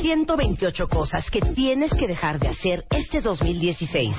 128 cosas que tienes que dejar de hacer este 2016.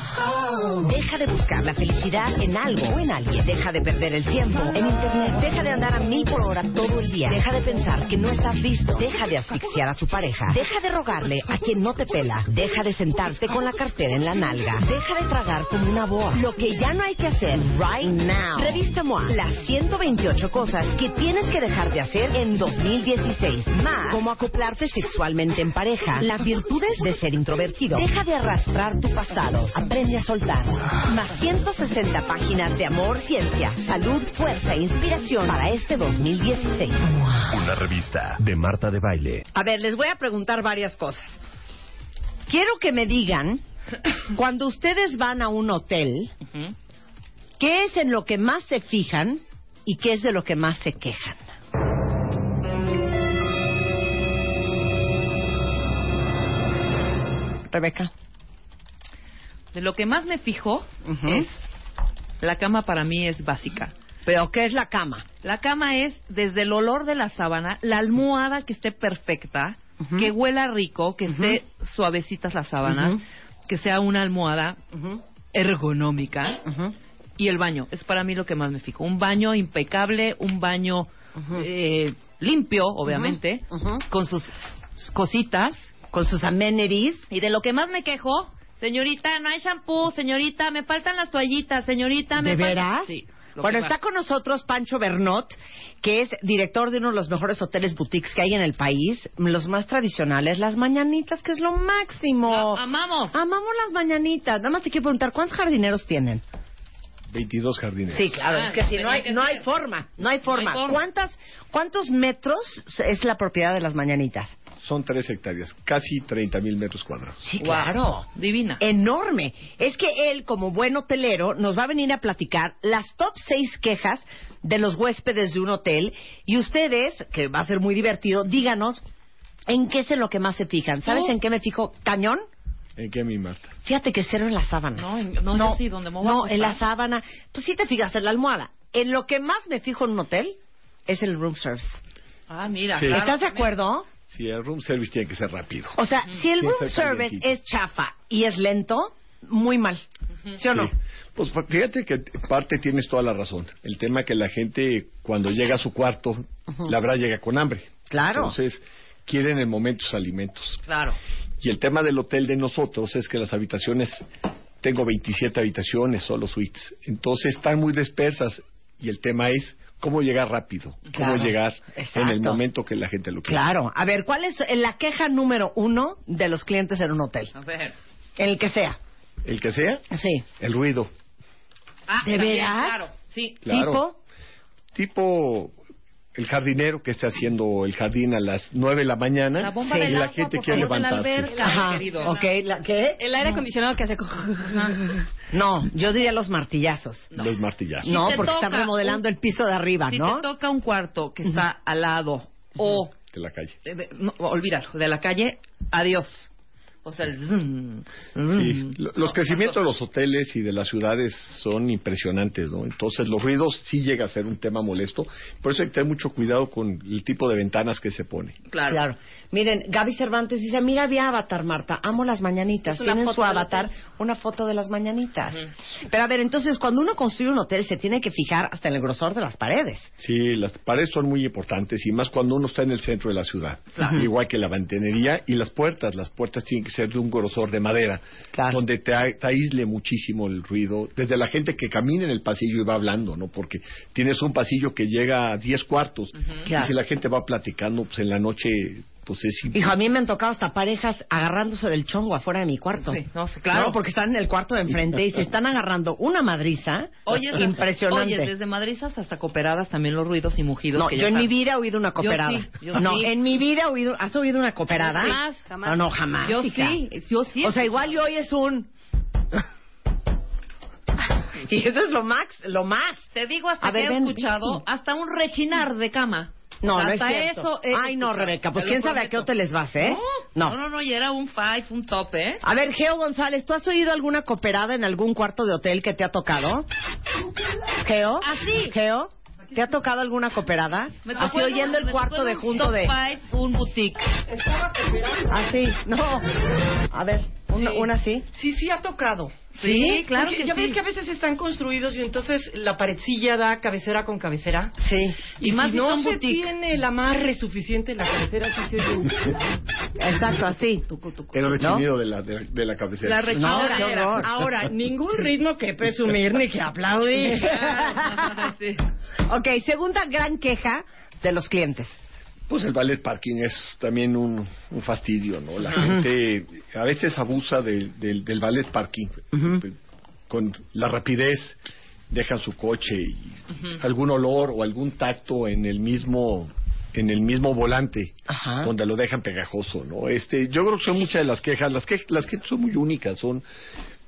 Deja de buscar la felicidad en algo o en alguien. Deja de perder el tiempo en internet. Deja de andar a mil por hora todo el día. Deja de pensar que no estás listo. Deja de asfixiar a tu pareja. Deja de rogarle a quien no te pela. Deja de sentarte con la cartera en la nalga. Deja de tragar como una boa. Lo que ya no hay que hacer right now. Revista MOA. Las 128 cosas que tienes que dejar de hacer en 2016. Más. Cómo acoplarte sexualmente en pareja. Las virtudes de ser introvertido. Deja de arrastrar tu pasado. Aprende a soltar. Más 160 páginas de amor, ciencia, salud, fuerza e inspiración para este 2016. Una revista de Marta de Baile. A ver, les voy a preguntar varias cosas. Quiero que me digan, cuando ustedes van a un hotel, ¿qué es en lo que más se fijan y qué es de lo que más se quejan? Rebeca. De lo que más me fijo es la cama para mí es básica. ¿Pero qué es la cama? La cama es desde el olor de la sábana, la almohada que esté perfecta, que huela rico, que esté suavecitas las sábanas, que sea una almohada ergonómica y el baño es para mí lo que más me fijo. Un baño impecable, un baño eh, limpio, obviamente, con sus cositas. Con sus amenities. Y de lo que más me quejo, señorita, no hay shampoo, señorita, me faltan las toallitas, señorita, me ¿De falta- veras? Sí. Bueno, está con nosotros Pancho Bernot, que es director de uno de los mejores hoteles boutiques que hay en el país, los más tradicionales, las mañanitas, que es lo máximo. Amamos. Amamos las mañanitas. Nada más te quiero preguntar, ¿cuántos jardineros tienen? 22 jardines. Sí, claro, Ah, es que si no tenía hay, que no ser. hay forma, no hay forma. No hay forma. ¿Cuántas, ¿Cuántos metros es la propiedad de las mañanitas? Son 3 hectáreas, casi 30 mil metros cuadrados. Sí, Guau, Divina. enorme. Es que él, como buen hotelero, nos va a venir a platicar las top seis quejas de los huéspedes de un hotel. Y ustedes, que va a ser muy divertido, díganos en qué es en lo que más se fijan. ¿Sabes en qué me fijo? ¿Cañón? ¿En qué, mi Marta? Fíjate que cero en la sábana. No, en- no, yo sí, donde me voy a No, en la sábana. Tú sí te fijas en la almohada. En lo que más me fijo en un hotel es el room service. Ah, mira. Sí. claro. ¿Estás de acuerdo? Sí, el room service tiene que ser rápido. O sea, si el room service es chafa y es lento, muy mal. ¿Sí o no? Sí. Pues fíjate que parte tienes toda la razón. El tema que la gente cuando llega a su cuarto, la verdad llega con hambre. Claro. Entonces, quieren en momentos alimentos. Claro. Y el tema del hotel de nosotros es que las habitaciones, tengo 27 habitaciones, solo suites. Entonces están muy dispersas y el tema es cómo llegar rápido, Claro, cómo llegar en el momento que la gente lo quiere. Claro. A ver, ¿cuál es la queja número uno de los clientes en un hotel? A ver. El que sea. El que sea, Sí. el ruido. Ah, ¿De veras? Claro, sí. Claro. ¿Tipo? Tipo el jardinero que esté haciendo el jardín a las 9 de la mañana La bomba y del la agua, gente quiere la levantarse. alberca. Ajá. querido. Ok, ¿la qué? El aire acondicionado que hace... No, yo diría los martillazos. Los martillazos. No, te porque están remodelando un- el piso de arriba, Si ¿no? te toca un cuarto que está al lado o De la calle. eh, de- no, olvídalo, de la calle, adiós. O sea, el Sí, los crecimientos de los hoteles y de las ciudades son impresionantes, ¿no? Entonces los ruidos sí llega a ser un tema molesto, por eso hay que tener mucho cuidado con el tipo de ventanas que se pone. Claro. Claro. Miren, Gaby Cervantes dice, mira mi avatar, Marta, amo las mañanitas. Tienen foto su avatar, una foto de las mañanitas. Pero a ver, entonces, cuando uno construye un hotel, se tiene que fijar hasta en el grosor de las paredes. Sí, las paredes son muy importantes y más cuando uno está en el centro de la ciudad. Igual que la mantenería y las puertas. Las puertas tienen que ser de un grosor de madera, Claro. donde te, te aísle muchísimo el ruido. Desde la gente que camina en el pasillo y va hablando, ¿no? Porque tienes un pasillo que llega a 10 cuartos Claro. y si la gente va platicando, pues en la noche pues es Hijo, a mí me han tocado hasta parejas agarrándose del chongo afuera de mi cuarto. Sí, no, claro. No, porque están en el cuarto de enfrente y se están agarrando una madriza Oye, impresionante. Oye, desde madrizas hasta cooperadas también los ruidos y mugidos. no, que yo ya en mi vida he oído una cooperada. sí, yo no, sí. en mi vida he oído... ¿Has oído una cooperada? Jamás, jamás. No, no, jamás. Yo hija. sí, yo sí. O sea, igual yo hoy es un... y eso es lo max, lo más. Te digo hasta A ver, que he ven, escuchado ven. hasta un rechinar de cama. No, no es cierto. eso Ay, no. Rebeca, pues Te lo quién sabe a qué prometo. hoteles vas, ¿eh? No, no, no, no, y era un five, un top, ¿eh? A ver, Geo González, ¿tú has oído alguna cooperada en algún cuarto de hotel que te ha tocado? Geo. Así. Geo. ¿Te ha tocado alguna cooperada? Me tocó Así en oyendo un- el me cuarto tocó en de un junto top de... five, un boutique. Así, no. A ver, una, Sí. una así. Sí, sí ha tocado. Sí, claro Porque que ya sí. ves que a veces están construidos y entonces la paredcilla da cabecera con cabecera. Sí. Y, Y más si no son se boutique. tiene el amarre suficiente en la cabecera, sí se Exacto, así. el rechinido de, la, de, de la cabecera. La No. Ahora, ningún ritmo que presumir ni que aplaudir. Sí. Ok, segunda gran queja de los clientes. Pues el ballet parking es también un, un fastidio, ¿no? La gente a veces abusa del- del, del ballet parking. Con la rapidez dejan su coche y algún olor o algún tacto en el mismo en el mismo volante Ajá. donde lo dejan pegajoso, ¿no? Este, yo creo que son muchas de las quejas, las que las quejas son muy únicas, son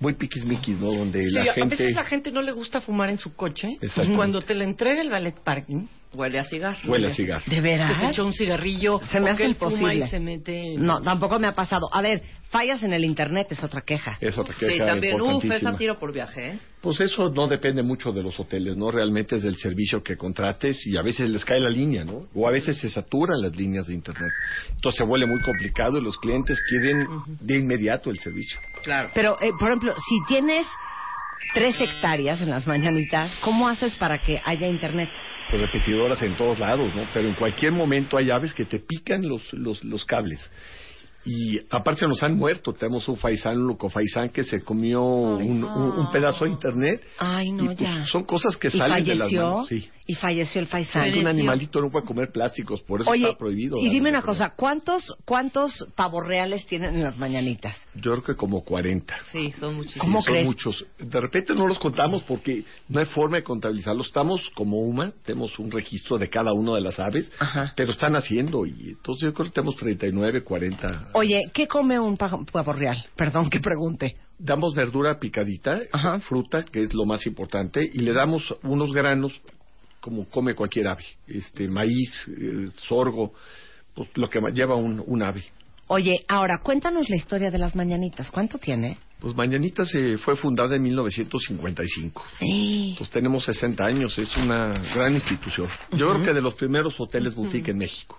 muy piquismiquis, ¿no? Donde Sí, la a gente veces la gente no le gusta fumar en su coche. Exacto. Y cuando te le entrega el ballet parking, Huele a cigarro. huele a cigarro. ¿De que veras? se echó un cigarrillo, Se me hace imposible. y se mete... No, tampoco me ha pasado. A ver, fallas en el internet es otra queja. Es otra Sí, queja también, uf, es a tiro por viaje, ¿eh? Pues eso no depende mucho de los hoteles, ¿no? Realmente es del servicio que contrates y a veces les cae la línea, ¿no? O a veces se saturan las líneas de Internet. Entonces se vuelve muy complicado y los clientes quieren de inmediato el servicio. Claro. Pero, eh, por ejemplo, si tienes tres hectáreas en las mañanitas, ¿cómo haces para que haya internet? Pues repetidoras en todos lados, ¿no? Pero en cualquier momento hay aves que te pican los, los, los cables. Y aparte se nos han muerto. Tenemos un faisán, un locofaisán que se comió un, un- un pedazo de internet. Ay, no, Y, pues, ya. Son cosas que ¿Y salen de las manos. Sí. Y falleció el Es faisán. que un animalito no puede comer plásticos, por eso Oye, está prohibido. y dime una cosa, ¿cuántos, ¿cuántos pavos reales tienen en las mañanitas? Yo creo que como 40. Sí, son muchísimos. ¿Cómo Sí, son crees? muchos. De repente no los contamos porque no hay forma de contabilizarlos. Estamos como UMA, tenemos un registro de cada una de las aves, Ajá. pero están haciendo y entonces yo creo que tenemos 39, 40. Oye, ¿qué come un pa- pavo real? Perdón que pregunte. Damos verdura picadita, Ajá. fruta, que es lo más importante, y le damos unos granos como come cualquier ave, este maíz, eh, sorgo, pues lo que lleva un, un ave. Oye, ahora cuéntanos la historia de las mañanitas. ¿Cuánto tiene? Pues Mañanita se fue fundada en 1955. Pues tenemos 60 años, es una gran institución. Yo creo que de los primeros hoteles boutique en México.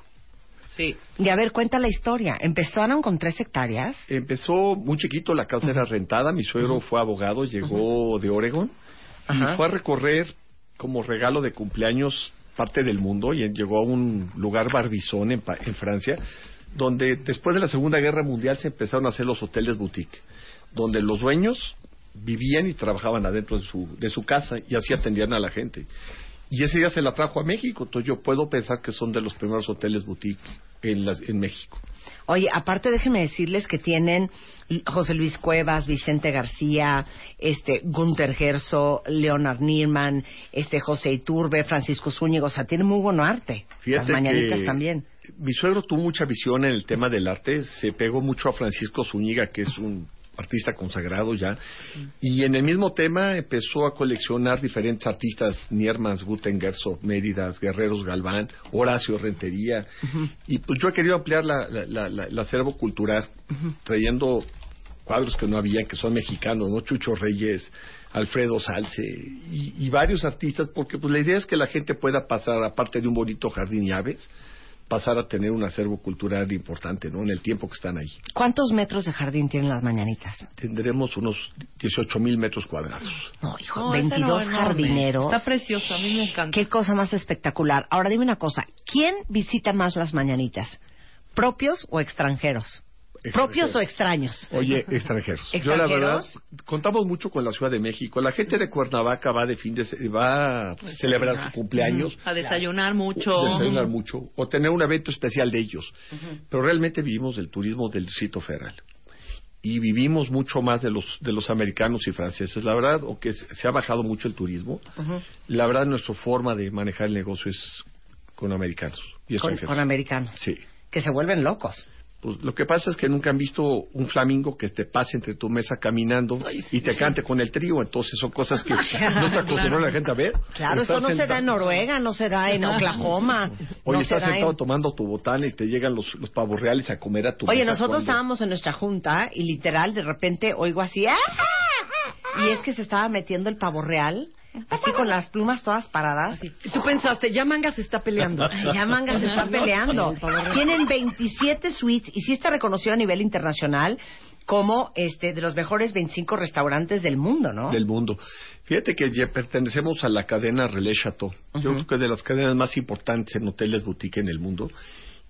Sí. Y a ver, cuenta la historia. Empezaron con tres hectáreas. Empezó muy chiquito, la casa era rentada, mi suegro fue abogado, llegó de Oregon y fue a recorrer como regalo de cumpleaños parte del mundo y llegó a un lugar Barbizon en, Pa- en Francia, donde después de la Segunda Guerra Mundial se empezaron a hacer los hoteles boutique, donde los dueños vivían y trabajaban adentro de su, de su casa y así atendían a la gente. Y ese día se la trajo a México, entonces yo puedo pensar que son de los primeros hoteles boutique en, las, en México. Oye, aparte déjenme decirles que tienen José Luis Cuevas, Vicente García, este Gunther Gerso, Leonard Nierman, este José Iturbe, Francisco Zúñiga, o sea, tienen muy buen arte. Fíjate Las mañanitas que también. Mi suegro tuvo mucha visión en el tema del arte, se pegó mucho a Francisco Zúñiga, que es un artista consagrado ya, y en el mismo tema empezó a coleccionar diferentes artistas, Niermans, Gutengerso, Méridas, Guerreros Galván, Horacio Rentería, y pues yo he querido ampliar la, la, la- el acervo cultural, trayendo cuadros que no había, que son mexicanos, ¿no? Chucho Reyes, Alfredo Salce y, y varios artistas, porque pues la idea es que la gente pueda pasar, aparte de un bonito jardín y aves, pasar a tener un acervo cultural importante, ¿no? En el tiempo que están ahí. ¿Cuántos metros de jardín tienen las mañanitas? Tendremos unos 18 mil metros cuadrados. No, hijo, No, ese 22 no, enorme. jardineros. Está precioso, a mí me encanta. Qué cosa más espectacular. Ahora dime una cosa, ¿quién visita más las mañanitas? ¿Propios o extranjeros? ¿Propios o extraños? Oye, extranjeros. Yo la verdad, contamos mucho con la Ciudad de México. La gente de Cuernavaca va de fin de se- va a celebrar su cumpleaños, A desayunar mucho. desayunar mucho o tener un evento especial de ellos. Pero realmente vivimos del turismo del Distrito Federal. Y vivimos mucho más de los de los americanos y franceses. La verdad, aunque se se ha bajado mucho el turismo, la verdad nuestra forma de manejar el negocio es con americanos y Con, extranjeros. con americanos. Sí. Que se vuelven locos. Pues lo que pasa es que nunca han visto un flamingo que te pase entre tu mesa caminando y te cante con el trío. Entonces son cosas que no está acostumbrada la gente a ver. Claro, eso no se da en Noruega, no se da en Oklahoma. Oye, no se estás da sentado en- tomando tu botana y te llegan los, los pavos reales a comer a tu Oye, mesa nosotros cuando- estábamos en nuestra junta y literal de repente oigo así ¡ah! y es que se estaba metiendo el pavo real así con las plumas todas paradas. Y tú pensaste, ya Manga se está peleando. Ya Manga se está peleando. Tienen 27 suites y sí está reconocido a nivel internacional como este de los mejores 25 restaurantes del mundo, ¿no? del mundo. Fíjate que ya pertenecemos a la cadena Relais Chateau. Yo creo que es de las cadenas más importantes en hoteles boutique en el mundo.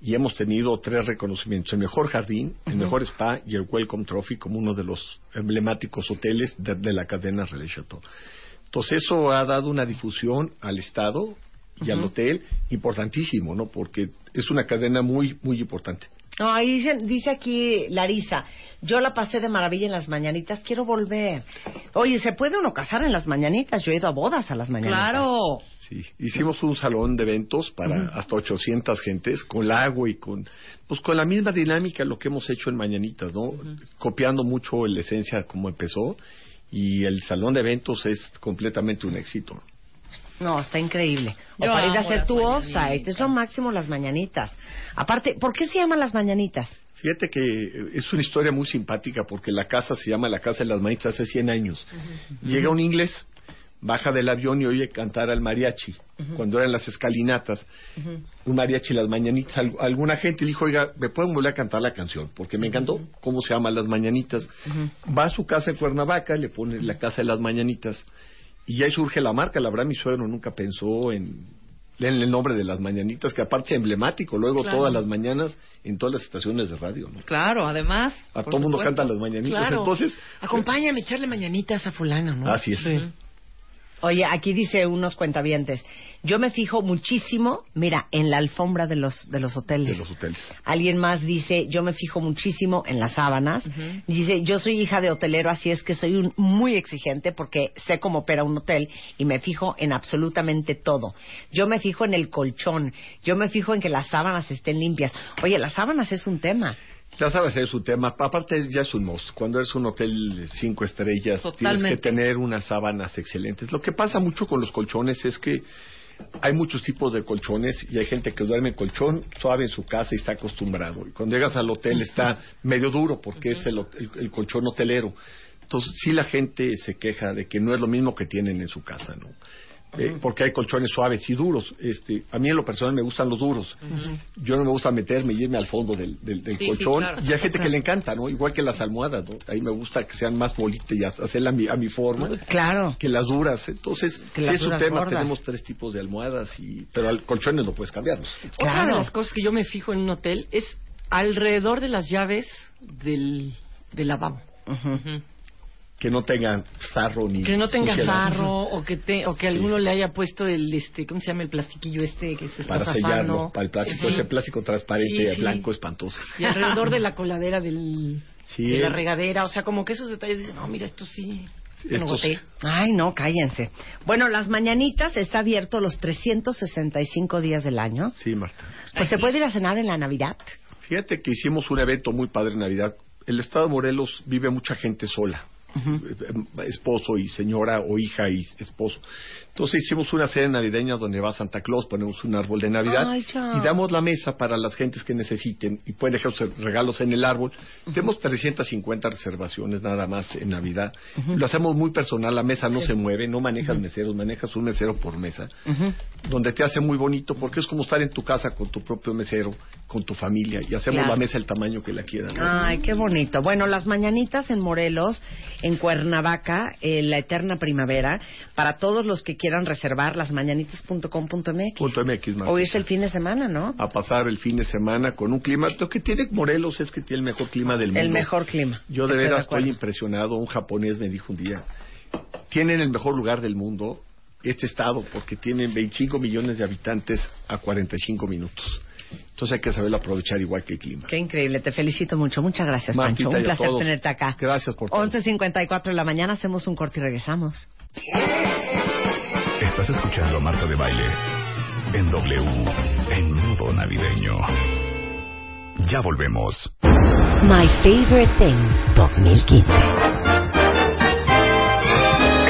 Y hemos tenido tres reconocimientos: el mejor jardín, el mejor spa y el Welcome Trophy como uno de los emblemáticos hoteles de, de la cadena Relais Chateau. Entonces eso ha dado una difusión al Estado y al hotel importantísimo, ¿no? Porque es una cadena muy, muy importante. No, ahí dice, dice aquí Larisa, yo la pasé de maravilla en las mañanitas, quiero volver. Oye, ¿se puede uno casar en las mañanitas? Yo he ido a bodas a las mañanitas. Claro. Sí, hicimos un salón de eventos para hasta 800 gentes con el agua y con pues con la misma dinámica lo que hemos hecho en Mañanitas, ¿no? Copiando mucho la esencia como empezó y el salón de eventos es completamente un éxito. No, está increíble. O Yo para ir a hacer tu offsite, es lo máximo las mañanitas. Aparte, ¿por qué se llaman las mañanitas? Fíjate que eh, es una historia muy simpática porque la casa se llama la Casa de las Mañanitas hace 100 años. Llega un inglés, baja del avión y oye cantar al mariachi. Cuando eran las escalinatas, un mariachi las mañanitas. Al- alguna gente le dijo, oiga, ¿me pueden volver a cantar la canción? Porque me encantó cómo se llaman las mañanitas. Va a su casa en Cuernavaca, le pone la Casa de las Mañanitas. Y ahí surge la marca. La verdad, mi suegro nunca pensó en, en el nombre de las mañanitas, que aparte es emblemático. Luego Claro. todas las mañanas en todas las estaciones de radio. ¿no? Claro, además. A todo el mundo supuesto. canta las mañanitas. Claro. Entonces, Acompáñame a echarle mañanitas a fulano, ¿no? así es. Oye, aquí dice unos cuentavientes, yo me fijo muchísimo, mira, en la alfombra de los, de los hoteles. De los hoteles. Alguien más dice, yo me fijo muchísimo en las sábanas. Dice, yo soy hija de hotelero, así es que soy un- muy exigente porque sé cómo opera un hotel y me fijo en absolutamente todo. Yo me fijo en el colchón, yo me fijo en que las sábanas estén limpias. Oye, las sábanas es un tema. Ya sabes, es su tema. Aparte, ya es un must. Cuando eres un hotel cinco estrellas, tienes que tener unas sábanas excelentes. Lo que pasa mucho con los colchones es que hay muchos tipos de colchones y hay gente que duerme en colchón suave en su casa y está acostumbrado. Y cuando llegas al hotel está medio duro porque es el, el- el colchón hotelero. Entonces, sí la gente se queja de que no es lo mismo que tienen en su casa, ¿no? Eh, porque hay colchones suaves y duros. Este, a mí en lo personal me gustan los duros. Yo no me gusta meterme y irme al fondo del, del, del Sí, sí, colchón. claro. Y hay gente que le encanta, ¿no? Igual que las almohadas, ¿no? Ahí me gusta que sean más bolitas y hacerla a mi, a mi forma. Claro. Que las duras. Entonces, Que si las es un tema, gordas. tenemos tres tipos de almohadas, y pero al colchones no puedes cambiarlos. Otra Claro. de las cosas que yo me fijo en un hotel es alrededor de las llaves del, del lavabo. Que no tengan sarro ni... Que no tenga sarro o que te, o que Sí. alguno le haya puesto el este ¿cómo se llama el plastiquillo este que se está Para zafando? sellarlo, para el plástico, Sí. ese plástico transparente Sí, sí. blanco espantoso. Y alrededor de la coladera del Sí. de la regadera, o sea, como que esos detalles dicen, "No, mira, esto sí." Estos- boté". Ay, no, cállense. Bueno, las mañanitas está abierto los 365 días del año. Sí, Marta. Pues se puede ir a cenar en la Navidad. Fíjate que hicimos un evento muy padre en Navidad. El estado de Morelos vive mucha gente sola. Esposo y señora o hija y esposo. Entonces hicimos una cena navideña donde va Santa Claus, ponemos un árbol de Navidad Ay, y damos la mesa para las gentes que necesiten y pueden dejar sus regalos en el árbol. Tenemos 350 reservaciones nada más en Navidad. Lo hacemos muy personal, la mesa no se mueve, no manejas meseros, manejas un mesero por mesa, donde te hace muy bonito porque es como estar en tu casa con tu propio mesero, con tu familia y hacemos Claro. la mesa el tamaño que la quieran. Ay, qué bonito. Bueno, las mañanitas en Morelos, en Cuernavaca, en la eterna primavera, para todos los que quieran reservar, lasmañanitas.com.mx. Punto MX, Marta. Hoy es el fin de semana, ¿no? A pasar el fin de semana con un clima. Lo que tiene Morelos es que tiene el mejor clima del mundo. El mejor clima. Yo de Estoy veras estoy impresionado. Un japonés me dijo un día, tienen el mejor lugar del mundo este estado porque tienen 25 millones de habitantes a 45 minutos. Entonces hay que saberlo aprovechar igual que el clima. Qué increíble, te felicito mucho. Muchas gracias, Martita, Pancho. Un placer todos. tenerte acá. Gracias por todo. 11.54 de la mañana, hacemos un corte y regresamos. Estás escuchando a Marta de Baile en W, en modo navideño. Ya volvemos. My Favorite Things 2015.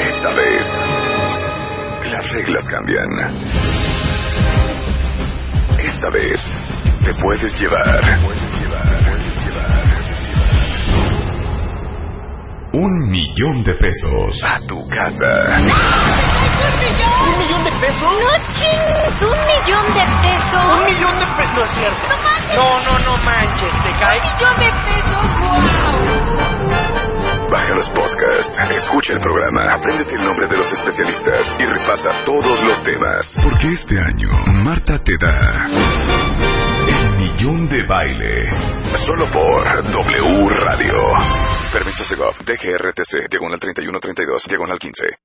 Esta vez, las reglas cambian. Esta vez, te puedes llevar. Puedes llevar. Puedes llevar. Un millón de pesos a tu casa. ¿Un millón de pesos? No chingues, un millón de pesos. ¿Un millón de pesos? No es cierto. No manches. No, no, no manches. ¿Te cae? Un millón de pesos, wow. Baja los podcasts, escucha el programa, apréndete el nombre de los especialistas y repasa todos los temas. Porque este año, Marta te da el millón de baile. Solo por W Radio. Permiso Segov, DGRTC, diagonal 3132, diagonal 15.